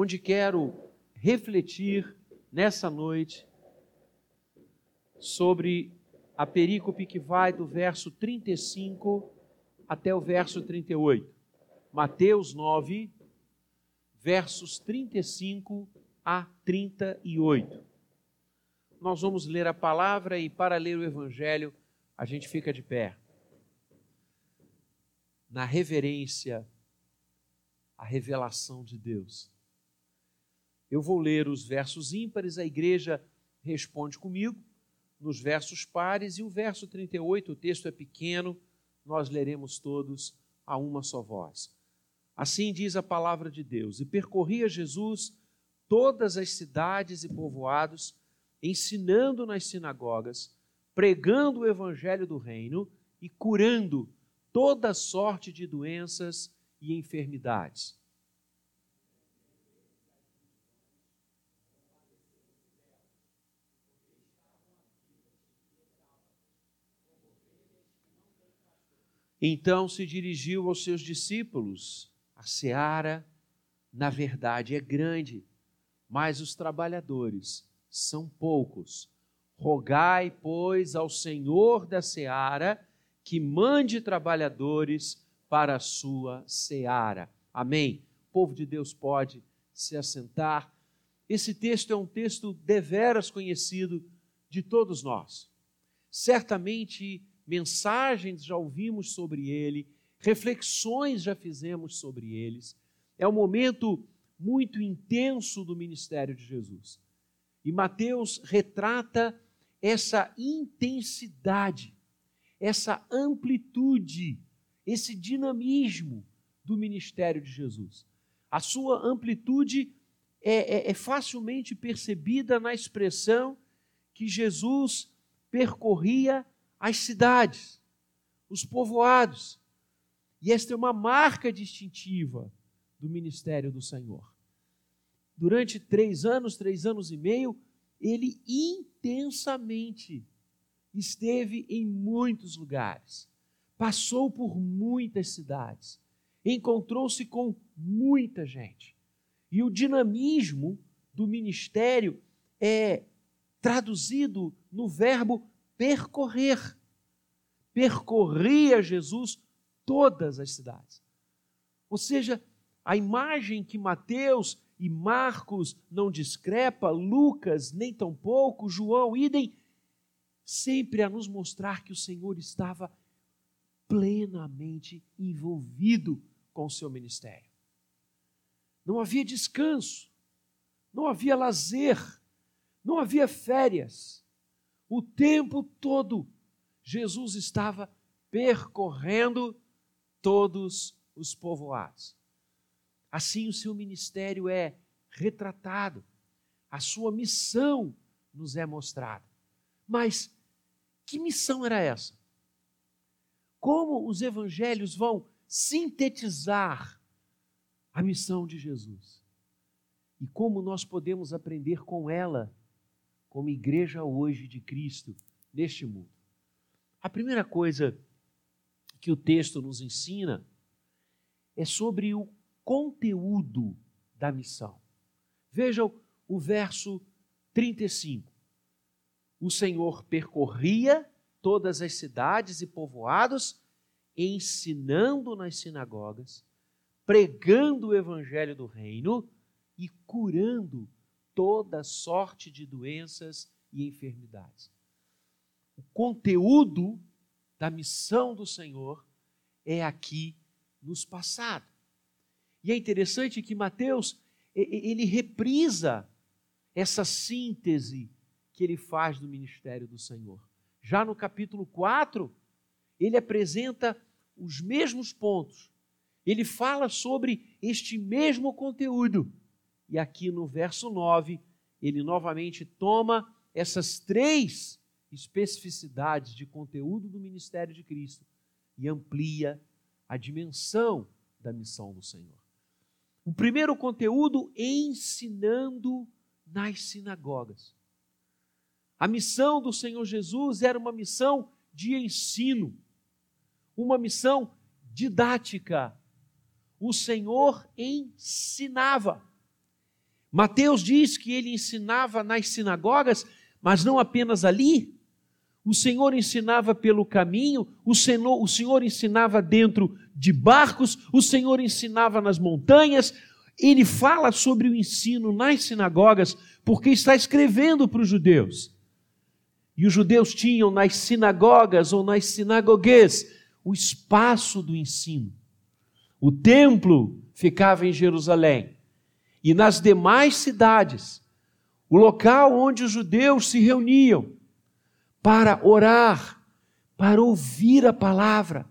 onde quero refletir nessa noite sobre a perícope que vai do verso 35 até o verso 38. Mateus 9, versos 35 a 38. Nós vamos ler a palavra e, para ler o Evangelho, a gente fica de pé. Na reverência à revelação de Deus. Eu vou ler os versos ímpares, a igreja responde comigo nos versos pares, e o verso 38, o texto é pequeno, nós leremos todos a uma só voz. Assim diz a palavra de Deus: E percorria Jesus todas as cidades e povoados, ensinando nas sinagogas, pregando o evangelho do reino e curando toda sorte de doenças e enfermidades. Então se dirigiu aos seus discípulos: A seara, na verdade, é grande, mas os trabalhadores são poucos. Rogai, pois, ao Senhor da seara que mande trabalhadores para a sua seara. Amém. O povo de Deus pode se assentar. Esse texto é um texto deveras conhecido de todos nós. Certamente mensagens já ouvimos sobre ele, reflexões já fizemos sobre eles. É um momento muito intenso do ministério de Jesus. E Mateus retrata essa intensidade, essa amplitude, esse dinamismo do ministério de Jesus. A sua amplitude é, é, é facilmente percebida na expressão que Jesus percorria as cidades, os povoados. E esta é uma marca distintiva do ministério do Senhor. Durante três anos, três anos e meio, ele intensamente esteve em muitos lugares, passou por muitas cidades, encontrou-se com muita gente. E o dinamismo do ministério é traduzido no verbo percorrer. Percorria Jesus todas as cidades. Ou seja, a imagem que Mateus e Marcos não discrepa, Lucas nem tampouco, João, idem, sempre a nos mostrar que o Senhor estava plenamente envolvido com o seu ministério. Não havia descanso, não havia lazer, não havia férias. O tempo todo, Jesus estava percorrendo todos os povoados. Assim, o seu ministério é retratado, a sua missão nos é mostrada. Mas que missão era essa? Como os evangelhos vão sintetizar a missão de Jesus? E como nós podemos aprender com ela como igreja hoje de Cristo neste mundo? A primeira coisa que o texto nos ensina é sobre o conteúdo da missão. Vejam o verso 35. O Senhor percorria todas as cidades e povoados, ensinando nas sinagogas, pregando o evangelho do reino e curando toda sorte de doenças e enfermidades. O conteúdo da missão do Senhor é aqui nos passado. E é interessante que Mateus ele reprisa essa síntese que ele faz do ministério do Senhor. Já no capítulo 4, ele apresenta os mesmos pontos. Ele fala sobre este mesmo conteúdo e aqui no verso 9, ele novamente toma essas três especificidades de conteúdo do ministério de Cristo e amplia a dimensão da missão do Senhor. O primeiro conteúdo, ensinando nas sinagogas. A missão do Senhor Jesus era uma missão de ensino, uma missão didática. O Senhor ensinava. Mateus diz que ele ensinava nas sinagogas, mas não apenas ali. O Senhor ensinava pelo caminho, o Senhor, o Senhor ensinava dentro de barcos, o Senhor ensinava nas montanhas. Ele fala sobre o ensino nas sinagogas, porque está escrevendo para os judeus. E os judeus tinham nas sinagogas ou nas sinagogues o espaço do ensino. O templo ficava em Jerusalém. E nas demais cidades, o local onde os judeus se reuniam para orar, para ouvir a palavra,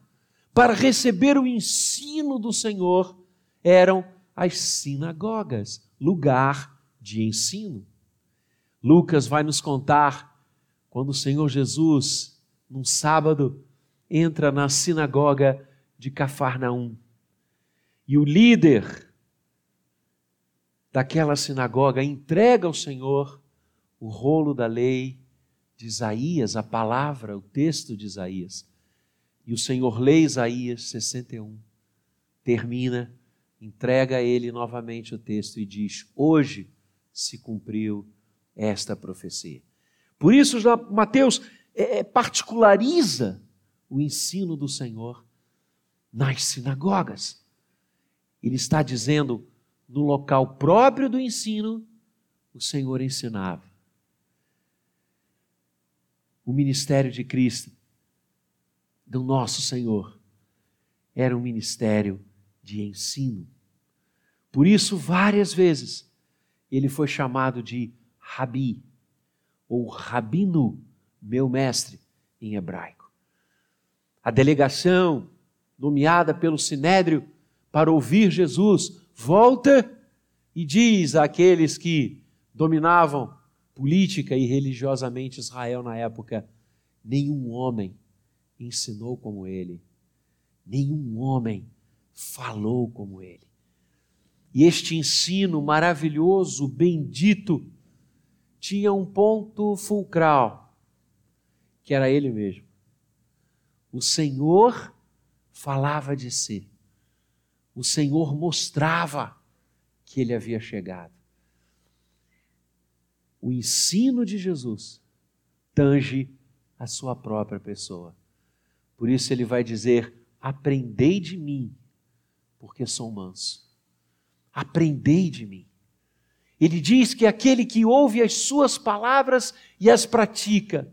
para receber o ensino do Senhor, eram as sinagogas, lugar de ensino. Lucas vai nos contar quando o Senhor Jesus, num sábado, entra na sinagoga de Cafarnaum. E o líder daquela sinagoga entrega ao Senhor o rolo da lei de Isaías, a palavra, o texto de Isaías. E o Senhor lê Isaías 61, termina, entrega a ele novamente o texto e diz: Hoje se cumpriu esta profecia. Por isso, Mateus é, é, particulariza o ensino do Senhor nas sinagogas. Ele está dizendo, no local próprio do ensino, o Senhor ensinava. O ministério de Cristo, do nosso Senhor, era um ministério de ensino. Por isso, várias vezes, ele foi chamado de Rabi, ou Rabino, meu mestre, em hebraico. A delegação nomeada pelo Sinédrio para ouvir Jesus volta e diz àqueles que dominavam política e religiosamente Israel na época: nenhum homem ensinou como ele, nenhum homem falou como ele. E este ensino maravilhoso, bendito, tinha um ponto fulcral, que era ele mesmo. O Senhor falava de si. O Senhor mostrava que ele havia chegado. O ensino de Jesus tange a sua própria pessoa. Por isso ele vai dizer: Aprendei de mim, porque sou manso. Aprendei de mim. Ele diz que aquele que ouve as suas palavras e as pratica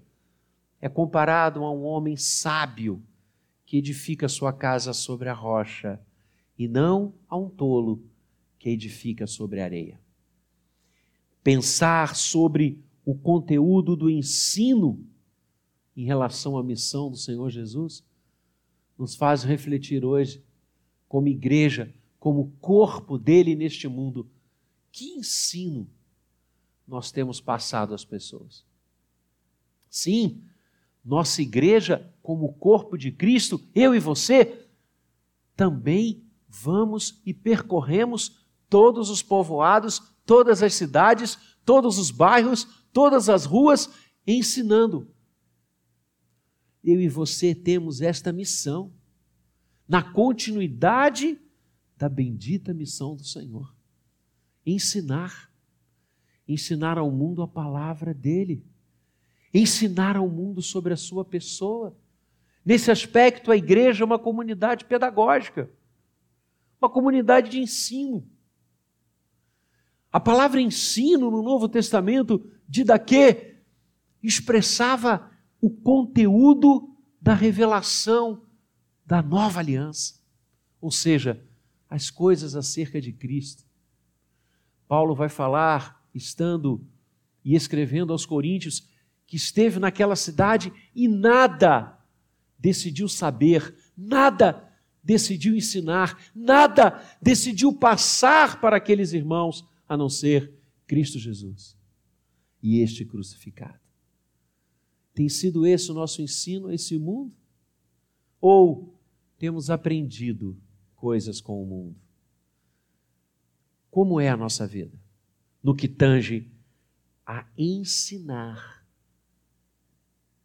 é comparado a um homem sábio que edifica sua casa sobre a rocha e não a um tolo que edifica sobre a areia. Pensar sobre o conteúdo do ensino em relação à missão do Senhor Jesus nos faz refletir hoje, como igreja, como corpo dele neste mundo, que ensino nós temos passado às pessoas? Sim, nossa igreja, como corpo de Cristo, eu e você, também vamos e percorremos todos os povoados, todas as cidades, todos os bairros, todas as ruas, ensinando. Eu e você temos esta missão, na continuidade da bendita missão do Senhor ensinar. Ensinar ao mundo a palavra dele. Ensinar ao mundo sobre a sua pessoa. Nesse aspecto, a igreja é uma comunidade pedagógica, uma comunidade de ensino. A palavra ensino no Novo Testamento, didaquê, expressava o conteúdo da revelação da nova aliança, ou seja, as coisas acerca de Cristo. Paulo vai falar, estando e escrevendo aos Coríntios, que esteve naquela cidade e nada decidiu saber, nada decidiu ensinar, nada decidiu passar para aqueles irmãos a não ser Cristo Jesus e este crucificado. Tem sido esse o nosso ensino a esse mundo? Ou temos aprendido coisas com o mundo? Como é a nossa vida? No que tange a ensinar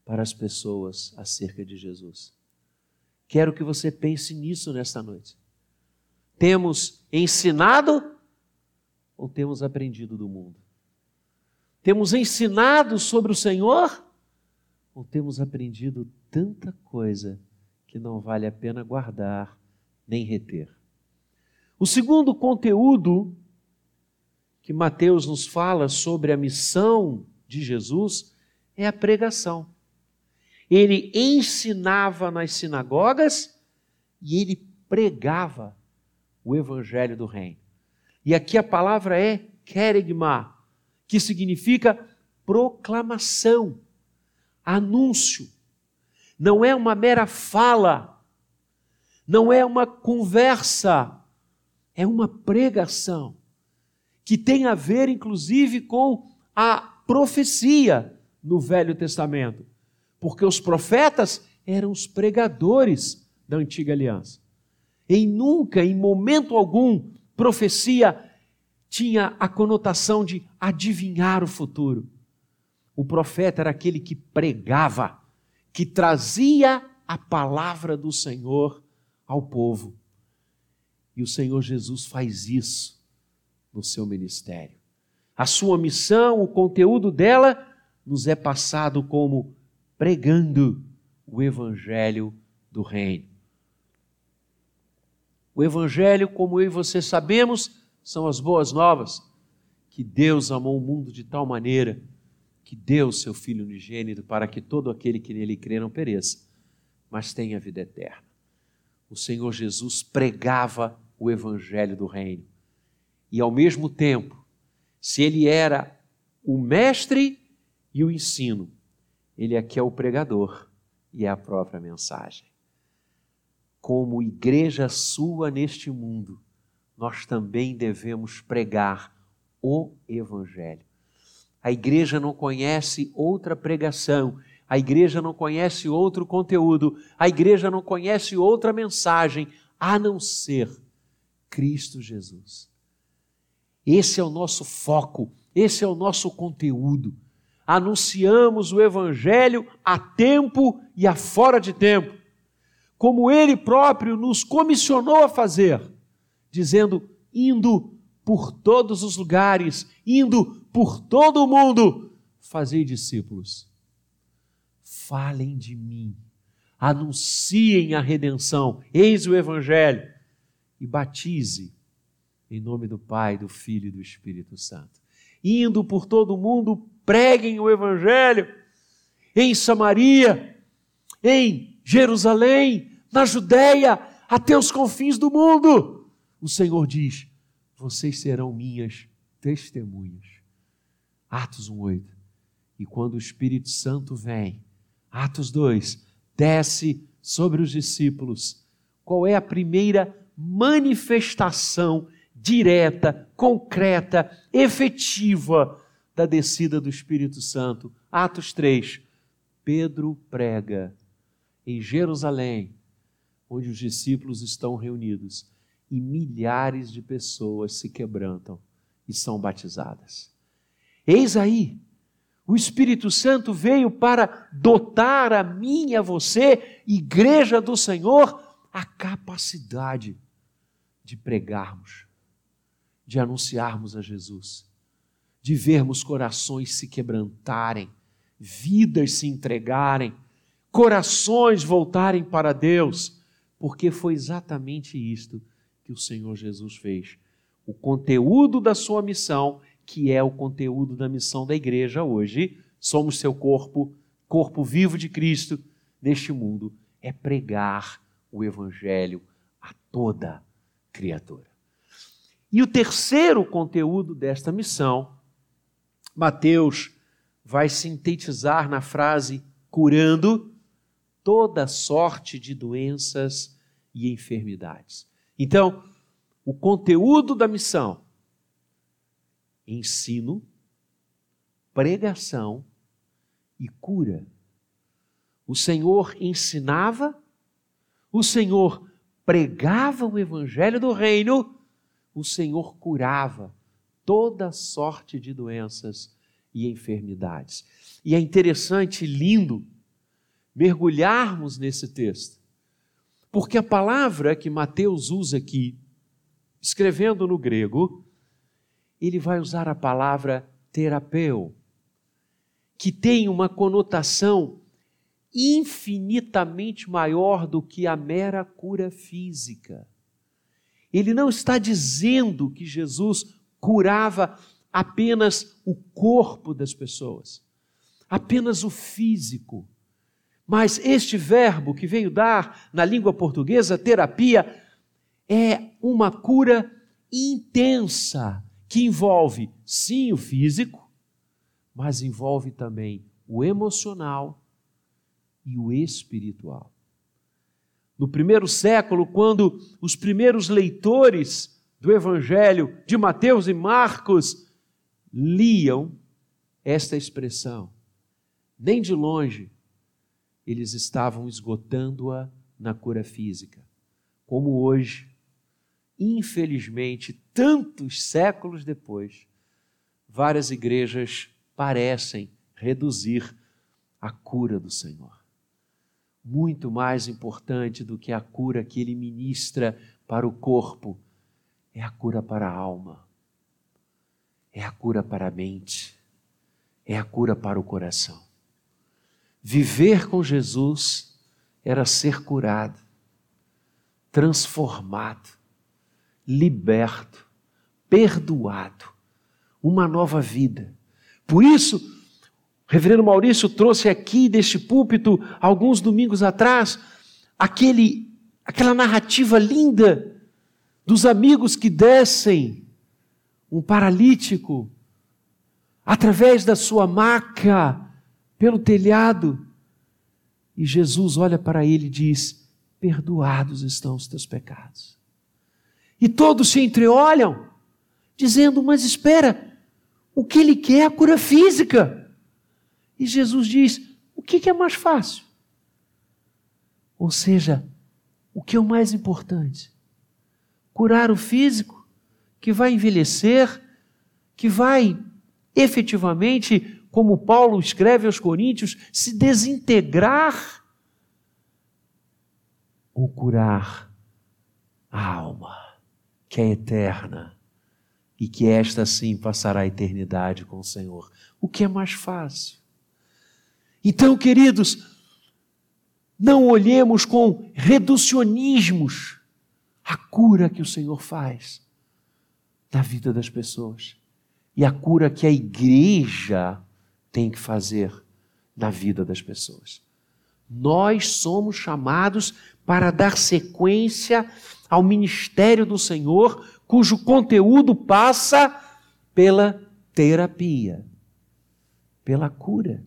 para as pessoas acerca de Jesus. Quero que você pense nisso nesta noite. Temos ensinado ou temos aprendido do mundo? Temos ensinado sobre o Senhor ou temos aprendido tanta coisa que não vale a pena guardar nem reter? O segundo conteúdo que Mateus nos fala sobre a missão de Jesus é a pregação. Ele ensinava nas sinagogas e ele pregava o evangelho do reino. E aqui a palavra é kerigma, que significa proclamação, anúncio. Não é uma mera fala, não é uma conversa, é uma pregação, que tem a ver, inclusive, com a profecia no Velho Testamento, porque os profetas eram os pregadores da antiga aliança. Em nunca, em momento algum, profecia tinha a conotação de adivinhar o futuro. O profeta era aquele que pregava, que trazia a palavra do Senhor ao povo. E o Senhor Jesus faz isso no seu ministério. A sua missão, o conteúdo dela, nos é passado como pregando o evangelho do reino. O Evangelho, como eu e você sabemos, são as boas novas, que Deus amou o mundo de tal maneira que deu seu Filho unigênito para que todo aquele que nele crê não pereça, mas tenha vida eterna. O Senhor Jesus pregava o Evangelho do Reino. E ao mesmo tempo, se ele era o mestre e o ensino, ele aqui é o pregador e é a própria mensagem como igreja sua neste mundo, nós também devemos pregar o Evangelho. A igreja não conhece outra pregação, a igreja não conhece outro conteúdo, a igreja não conhece outra mensagem a não ser Cristo Jesus. Esse é o nosso foco, esse é o nosso conteúdo. Anunciamos o Evangelho a tempo e a fora de tempo como ele próprio nos comissionou a fazer, dizendo: indo por todos os lugares, indo por todo o mundo, fazei discípulos. Falem de mim, anunciem a redenção, eis o Evangelho, e batize em nome do Pai, do Filho e do Espírito Santo. Indo por todo o mundo, preguem o Evangelho em Samaria, em Jerusalém, na Judéia, até os confins do mundo. O Senhor diz: vocês serão minhas testemunhas. Atos 1:8. E quando o Espírito Santo vem, Atos 2, desce sobre os discípulos. Qual é a primeira manifestação direta, concreta, efetiva da descida do Espírito Santo? Atos 3. Pedro prega em Jerusalém, onde os discípulos estão reunidos e milhares de pessoas se quebrantam e são batizadas. Eis aí, o Espírito Santo veio para dotar a mim e a você, igreja do Senhor, a capacidade de pregarmos, de anunciarmos a Jesus, de vermos corações se quebrantarem, vidas se entregarem corações voltarem para Deus, porque foi exatamente isto que o Senhor Jesus fez. O conteúdo da sua missão, que é o conteúdo da missão da igreja hoje, somos seu corpo, corpo vivo de Cristo neste mundo, é pregar o Evangelho a toda criatura. E o terceiro conteúdo desta missão, Mateus vai sintetizar na frase curando toda sorte de doenças e enfermidades. Então, o conteúdo da missão: ensino, pregação e cura. O Senhor ensinava, o Senhor pregava o evangelho do reino, o Senhor curava toda sorte de doenças e enfermidades. E é interessante, lindo, mergulharmos nesse texto. Porque a palavra que Mateus usa aqui, escrevendo no grego, ele vai usar a palavra terapeu, que tem uma conotação infinitamente maior do que a mera cura física. Ele não está dizendo que Jesus curava apenas o corpo das pessoas, apenas o físico. Mas este verbo que veio dar na língua portuguesa, terapia, é uma cura intensa, que envolve sim o físico, mas envolve também o emocional e o espiritual. No primeiro século, quando os primeiros leitores do Evangelho de Mateus e Marcos liam esta expressão, nem de longe eles estavam esgotando-a na cura física, como hoje, infelizmente, tantos séculos depois, várias igrejas parecem reduzir a cura do Senhor. Muito mais importante do que a cura que ele ministra para o corpo é a cura para a alma, é a cura para a mente, é a cura para o coração. Viver com Jesus era ser curado, transformado, liberto, perdoado, uma nova vida. Por isso, reverendo Maurício trouxe aqui deste púlpito, alguns domingos atrás, aquele, aquela narrativa linda dos amigos que descem um paralítico através da sua maca pelo telhado. E Jesus olha para ele e diz: Perdoados estão os teus pecados. E todos se entreolham, dizendo: Mas espera, o que ele quer é a cura física. E Jesus diz: O que é mais fácil? Ou seja, o que é o mais importante? Curar o físico, que vai envelhecer, que vai efetivamente como Paulo escreve aos Coríntios, se desintegrar ou curar a alma, que é eterna e que esta sim passará a eternidade com o Senhor. O que é mais fácil? Então, queridos, não olhemos com reducionismos a cura que o Senhor faz na vida das pessoas e a cura que a igreja tem que fazer na vida das pessoas. Nós somos chamados para dar sequência ao ministério do Senhor, cujo conteúdo passa pela terapia, pela cura.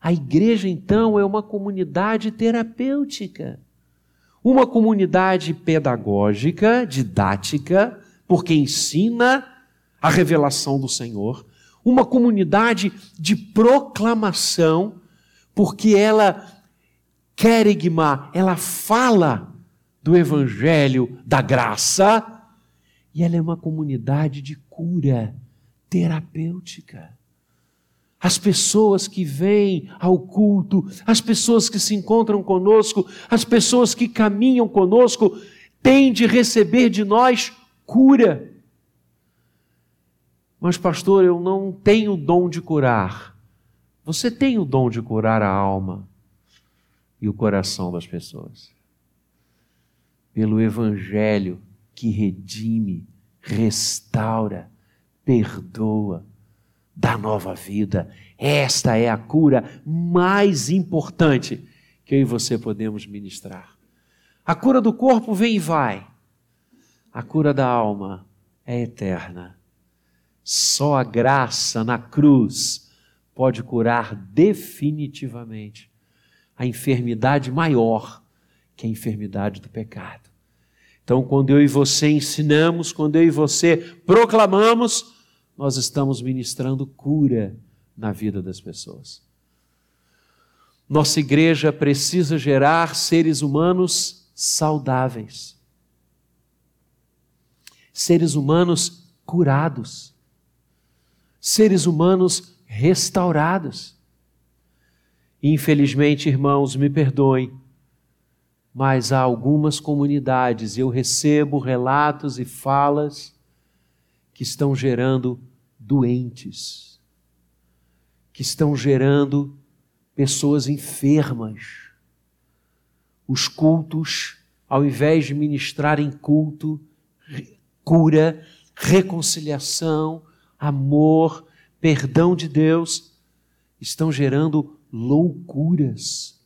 A igreja, então, é uma comunidade terapêutica, uma comunidade pedagógica, didática, porque ensina a revelação do Senhor, uma comunidade de proclamação, porque ela querigma, ela fala do evangelho da graça, e ela é uma comunidade de cura terapêutica. As pessoas que vêm ao culto, as pessoas que se encontram conosco, as pessoas que caminham conosco, têm de receber de nós cura. Mas, pastor, eu não tenho o dom de curar. Você tem o dom de curar a alma e o coração das pessoas. Pelo Evangelho que redime, restaura, perdoa, dá nova vida. Esta é a cura mais importante que eu e você podemos ministrar. A cura do corpo vem e vai, a cura da alma é eterna só a graça na cruz pode curar definitivamente a enfermidade maior, que a enfermidade do pecado. Então, quando eu e você ensinamos, quando eu e você proclamamos, nós estamos ministrando cura na vida das pessoas. Nossa igreja precisa gerar seres humanos saudáveis, seres humanos curados seres humanos restaurados. Infelizmente, irmãos, me perdoem, mas há algumas comunidades, eu recebo relatos e falas que estão gerando doentes, que estão gerando pessoas enfermas. Os cultos, ao invés de ministrarem culto, cura, reconciliação, amor, perdão de Deus, estão gerando loucuras,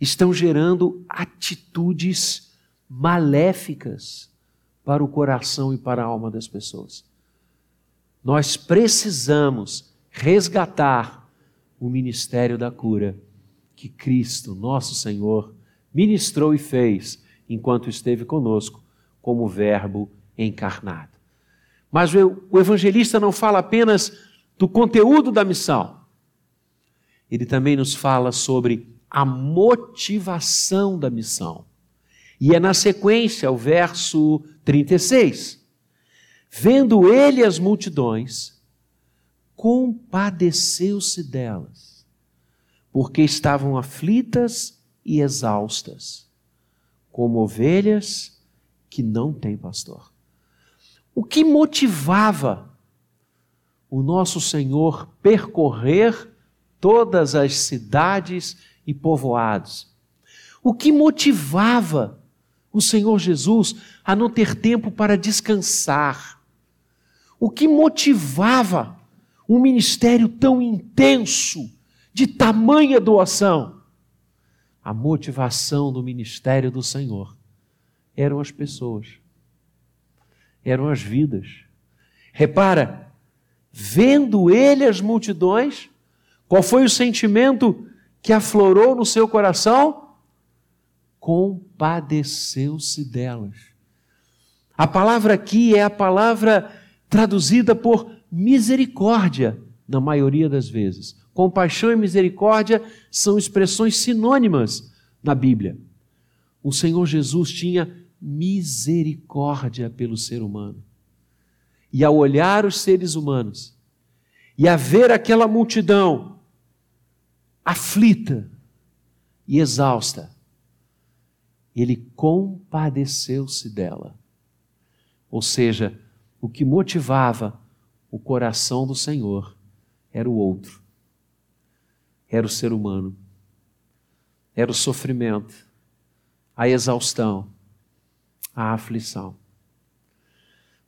estão gerando atitudes maléficas para o coração e para a alma das pessoas. Nós precisamos resgatar o ministério da cura que Cristo, nosso Senhor, ministrou e fez enquanto esteve conosco como Verbo encarnado. Mas o evangelista não fala apenas do conteúdo da missão, ele também nos fala sobre a motivação da missão. E é na sequência, o verso 36. Vendo ele as multidões, compadeceu-se delas, porque estavam aflitas e exaustas, como ovelhas que não têm pastor. O que motivava o nosso Senhor percorrer todas as cidades e povoados? O que motivava o Senhor Jesus a não ter tempo para descansar? O que motivava um ministério tão intenso, de tamanha doação? A motivação do ministério do Senhor eram as pessoas, eram as vidas. Repara, vendo ele as multidões, qual foi o sentimento que aflorou no seu coração? Compadeceu-se delas. A palavra aqui é a palavra traduzida por misericórdia, na maioria das vezes. Compaixão e misericórdia são expressões sinônimas na Bíblia. O Senhor Jesus tinha misericórdia pelo ser humano. E ao olhar os seres humanos e a ver aquela multidão aflita e exausta, ele compadeceu-se dela. Ou seja, o que motivava o coração do Senhor era o outro, era o ser humano, era o sofrimento, a exaustão, a aflição.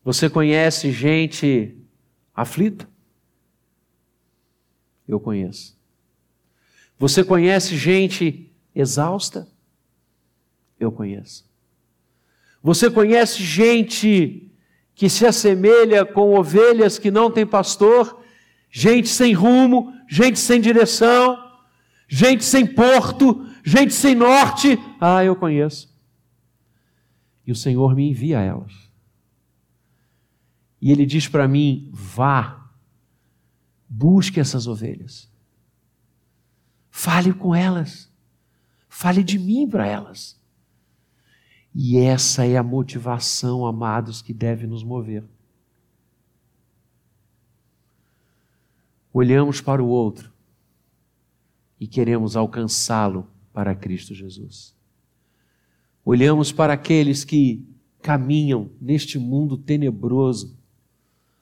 Você conhece gente aflita? Eu conheço. Você conhece gente exausta? Eu conheço. Você conhece gente que se assemelha com ovelhas que não têm pastor, gente sem rumo, gente sem direção, gente sem porto, gente sem norte? Ah, eu conheço. E o Senhor me envia elas. E Ele diz para mim: vá, busque essas ovelhas, fale com elas, fale de mim para elas. E essa é a motivação, amados, que deve nos mover. Olhamos para o outro e queremos alcançá-lo para Cristo Jesus. Olhamos para aqueles que caminham neste mundo tenebroso,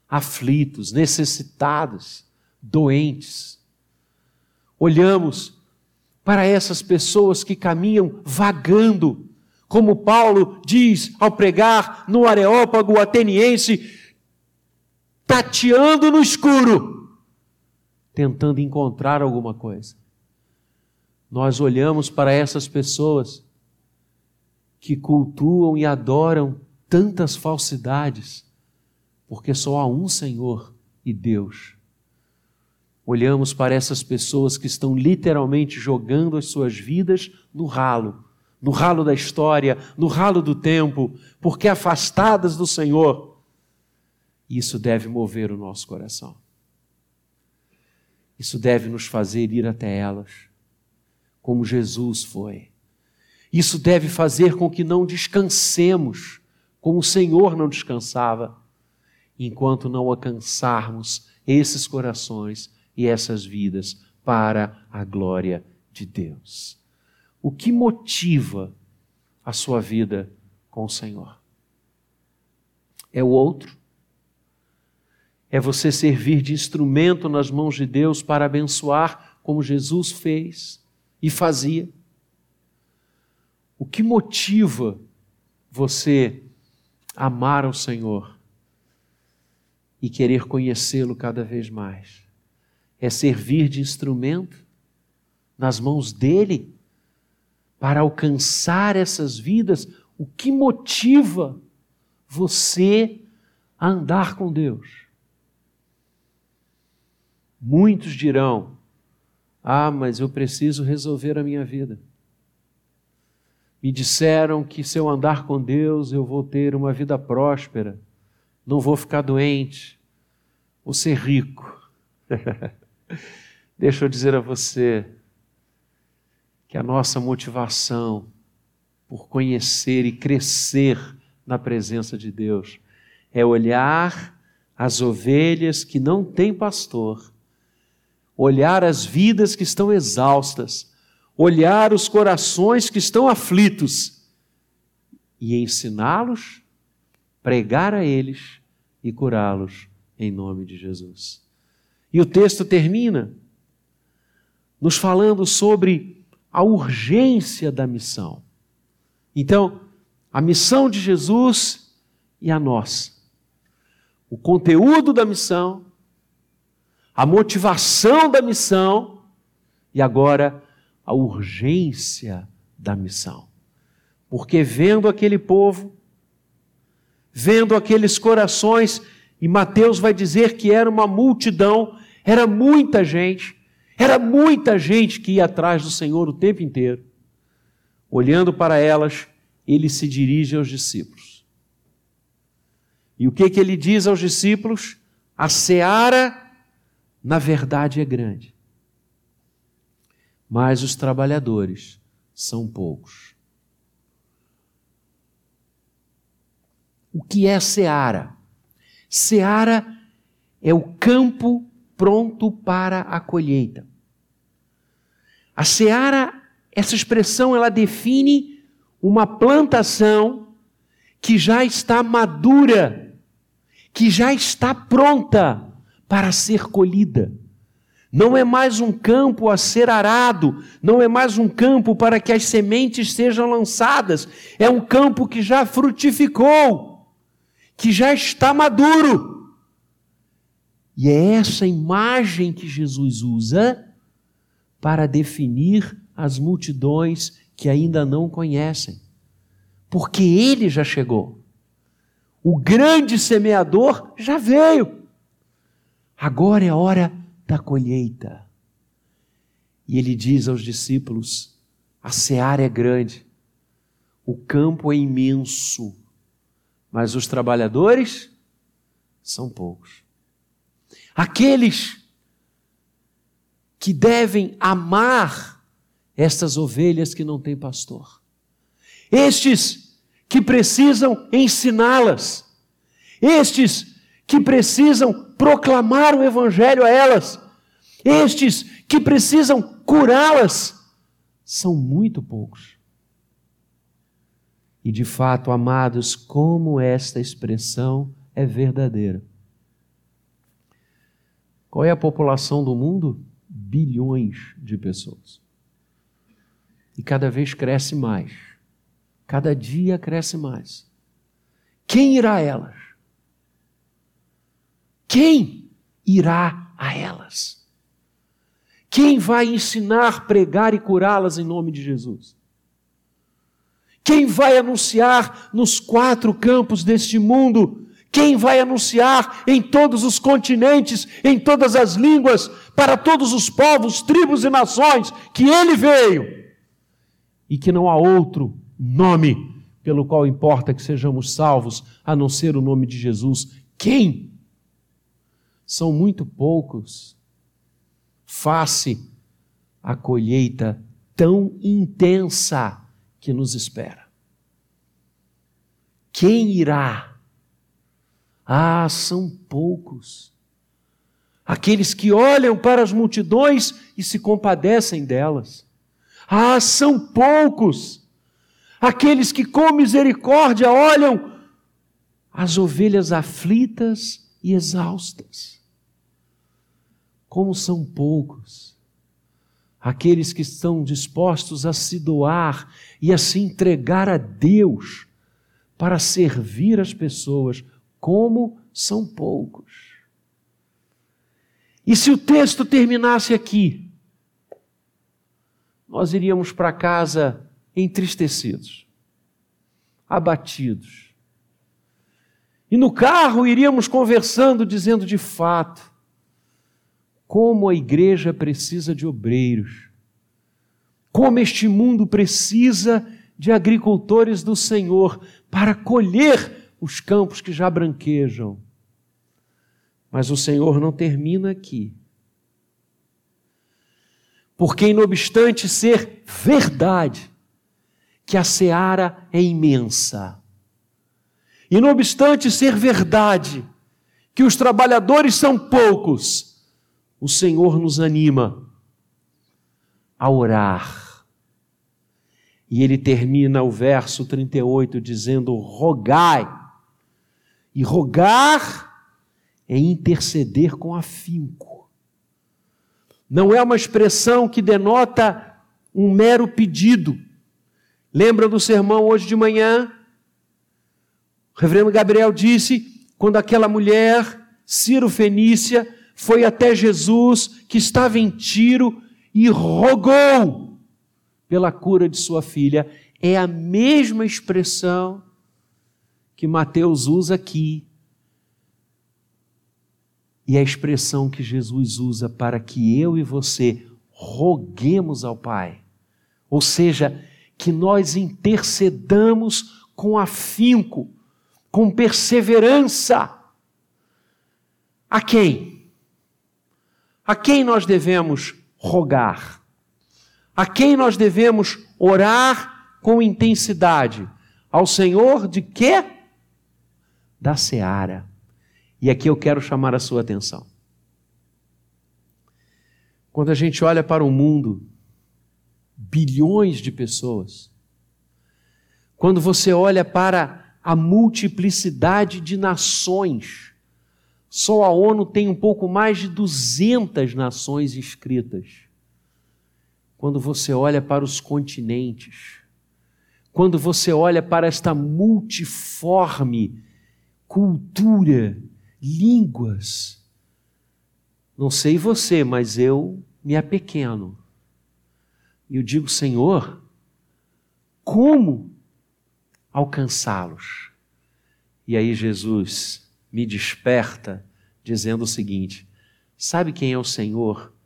aflitos, necessitados, doentes. Olhamos para essas pessoas que caminham vagando como Paulo diz ao pregar no Areópago ateniense, tateando no escuro, tentando encontrar alguma coisa. Nós olhamos para essas pessoas que cultuam e adoram tantas falsidades, porque só há um Senhor e Deus. Olhamos para essas pessoas que estão literalmente jogando as suas vidas no ralo no ralo da história, no ralo do tempo, porque afastadas do Senhor. Isso deve mover o nosso coração. Isso deve nos fazer ir até elas, como Jesus foi. Isso deve fazer com que não descansemos, como o Senhor não descansava, enquanto não alcançarmos esses corações e essas vidas para a glória de Deus. O que motiva a sua vida com o Senhor? É o outro? é você servir de instrumento nas mãos de Deus para abençoar, como Jesus fez e fazia. O que motiva você amar ao Senhor e querer conhecê-lo cada vez mais? É servir de instrumento nas mãos dele para alcançar essas vidas. O que motiva você a andar com Deus? Muitos dirão: Ah, mas eu preciso resolver a minha vida. Me disseram que se eu andar com Deus eu vou ter uma vida próspera, não vou ficar doente, vou ser rico. Deixa eu dizer a você que a nossa motivação por conhecer e crescer na presença de Deus é olhar as ovelhas que não têm pastor olhar as vidas que estão exaustas, olhar os corações que estão aflitos e ensiná-los, pregar a eles e curá-los em nome de Jesus. E o texto termina nos falando sobre a urgência da missão. Então, a missão de Jesus e a nossa. O conteúdo da missão a motivação da missão e agora a urgência da missão. Porque vendo aquele povo, vendo aqueles corações, e Mateus vai dizer que era uma multidão, era muita gente, era muita gente que ia atrás do Senhor o tempo inteiro. Olhando para elas, ele se dirige aos discípulos. E o que, que ele diz aos discípulos? A seara na verdade é grande. Mas os trabalhadores são poucos. O que é seara? Seara é o campo pronto para a colheita. A seara, essa expressão, ela define uma plantação que já está madura, que já está pronta para ser colhida. Não é mais um campo a ser arado, não é mais um campo para que as sementes sejam lançadas, é um campo que já frutificou, que já está maduro. E é essa imagem que Jesus usa para definir as multidões que ainda não conhecem, porque ele já chegou. O grande semeador já veio. Agora é a hora da colheita. E ele diz aos discípulos: a seara é grande, o campo é imenso, mas os trabalhadores são poucos. Aqueles que devem amar estas ovelhas que não têm pastor. Estes que precisam ensiná-las. Estes que precisam proclamar o Evangelho a elas, estes que precisam curá-las, são muito poucos. E de fato, amados, como esta expressão é verdadeira. Qual é a população do mundo? Bilhões de pessoas. E cada vez cresce mais. Cada dia cresce mais. Quem irá a elas? Quem irá a elas? Quem vai ensinar, pregar e curá-las em nome de Jesus? Quem vai anunciar nos quatro campos deste mundo? Quem vai anunciar em todos os continentes, em todas as línguas, para todos os povos, tribos e nações que ele veio? E que não há outro nome pelo qual importa que sejamos salvos, a não ser o nome de Jesus. Quem? são muito poucos, face à colheita tão intensa que nos espera. Quem irá? Ah, são poucos. Aqueles que olham para as multidões e se compadecem delas. Ah, são poucos. Aqueles que com misericórdia olham as ovelhas aflitas e exaustas. Como são poucos aqueles que estão dispostos a se doar e a se entregar a Deus para servir as pessoas, como são poucos. E se o texto terminasse aqui, nós iríamos para casa entristecidos, abatidos. E no carro iríamos conversando, dizendo de fato, como a igreja precisa de obreiros, como este mundo precisa de agricultores do Senhor para colher os campos que já branquejam. Mas o Senhor não termina aqui. Porque, não obstante ser verdade que a seara é imensa, e não obstante ser verdade que os trabalhadores são poucos, o Senhor nos anima a orar. E ele termina o verso 38 dizendo: rogai. E rogar é interceder com afinco. Não é uma expressão que denota um mero pedido. Lembra do sermão hoje de manhã? O reverendo Gabriel disse: quando aquela mulher, Ciro Fenícia, foi até Jesus, que estava em Tiro, e rogou pela cura de sua filha. É a mesma expressão que Mateus usa aqui. E a expressão que Jesus usa para que eu e você roguemos ao Pai. Ou seja, que nós intercedamos com afinco, com perseverança a quem? A quem nós devemos rogar? A quem nós devemos orar com intensidade? Ao Senhor de quê? Da seara. E aqui eu quero chamar a sua atenção. Quando a gente olha para o mundo, bilhões de pessoas, quando você olha para a multiplicidade de nações, só a ONU tem um pouco mais de 200 nações inscritas. Quando você olha para os continentes, quando você olha para esta multiforme cultura, línguas, não sei você, mas eu me apequeno. E eu digo, Senhor, como alcançá-los? E aí Jesus me desperta dizendo o seguinte: sabe quem é o Senhor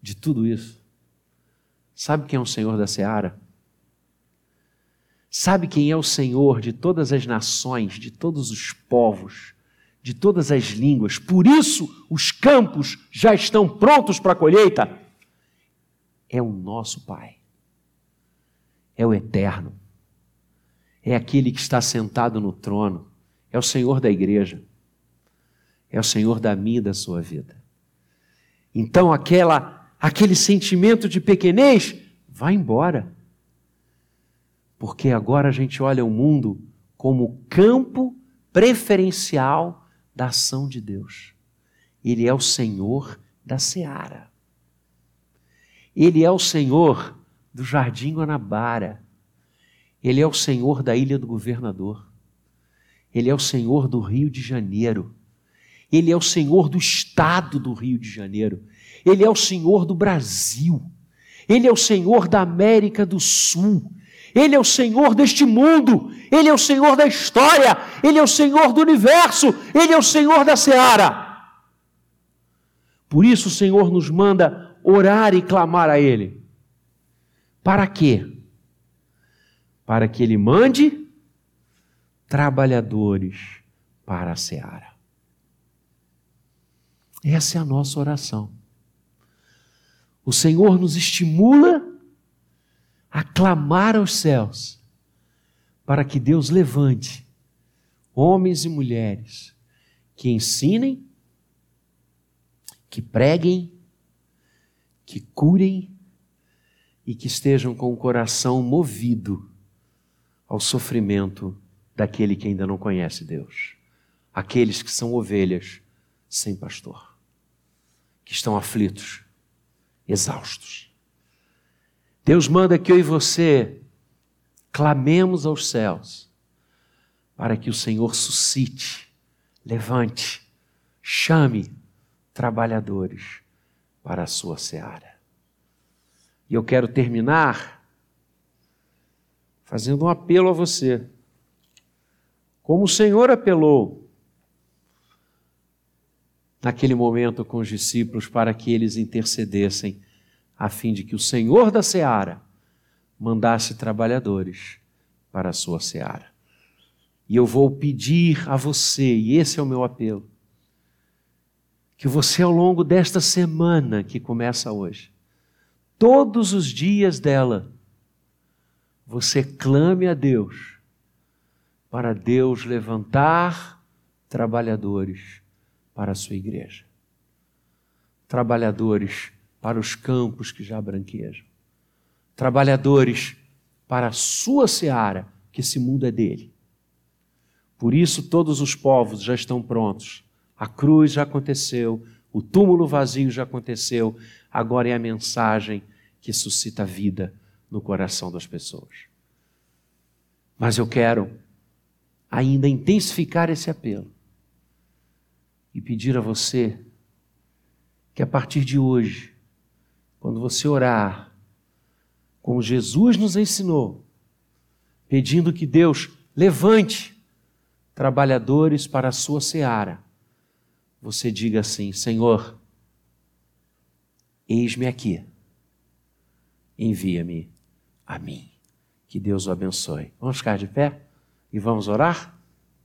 de tudo isso? Sabe quem é o Senhor da seara? Sabe quem é o Senhor de todas as nações, de todos os povos, de todas as línguas? Por isso os campos já estão prontos para a colheita. É o nosso Pai, é o Eterno, é aquele que está sentado no trono é o Senhor da igreja, é o Senhor da minha e da sua vida. Então aquela aquele sentimento de pequenez vai embora. Porque agora a gente olha o mundo como campo preferencial da ação de Deus. Ele é o Senhor da seara. Ele é o Senhor do Jardim Guanabara. Ele é o Senhor da Ilha do Governador. Ele é o Senhor do Rio de Janeiro. Ele é o Senhor do estado do Rio de Janeiro. Ele é o Senhor do Brasil. Ele é o Senhor da América do Sul. Ele é o Senhor deste mundo. Ele é o Senhor da história. Ele é o Senhor do universo. Ele é o Senhor da seara. Por isso o Senhor nos manda orar e clamar a Ele. Para quê? Para que Ele mande trabalhadores para a seara. Essa é a nossa oração. O Senhor nos estimula a clamar aos céus para que Deus levante homens e mulheres que ensinem, que preguem, que curem e que estejam com o coração movido ao sofrimento daquele que ainda não conhece Deus. aqueles que são ovelhas sem pastor, que estão aflitos, exaustos. Deus manda que eu e você clamemos aos céus para que o Senhor suscite, levante, chame trabalhadores para a sua seara. E eu quero terminar fazendo um apelo a você. Como o Senhor apelou naquele momento com os discípulos para que eles intercedessem, a fim de que o Senhor da seara mandasse trabalhadores para a sua seara. E eu vou pedir a você, e esse é o meu apelo, que você, ao longo desta semana que começa hoje, todos os dias dela, você clame a Deus para Deus levantar trabalhadores para a sua igreja. Trabalhadores para os campos que já branquejam. Trabalhadores para a sua seara, que esse mundo é dele. Por isso, todos os povos já estão prontos. A cruz já aconteceu, o túmulo vazio já aconteceu, agora é a mensagem que suscita vida no coração das pessoas. Mas eu quero ainda intensificar esse apelo e pedir a você que a partir de hoje, quando você orar, como Jesus nos ensinou, pedindo que Deus levante trabalhadores para a sua seara, você diga assim: Senhor, eis-me aqui, envia-me a mim. Que Deus o abençoe. Vamos ficar de pé? e vamos orar?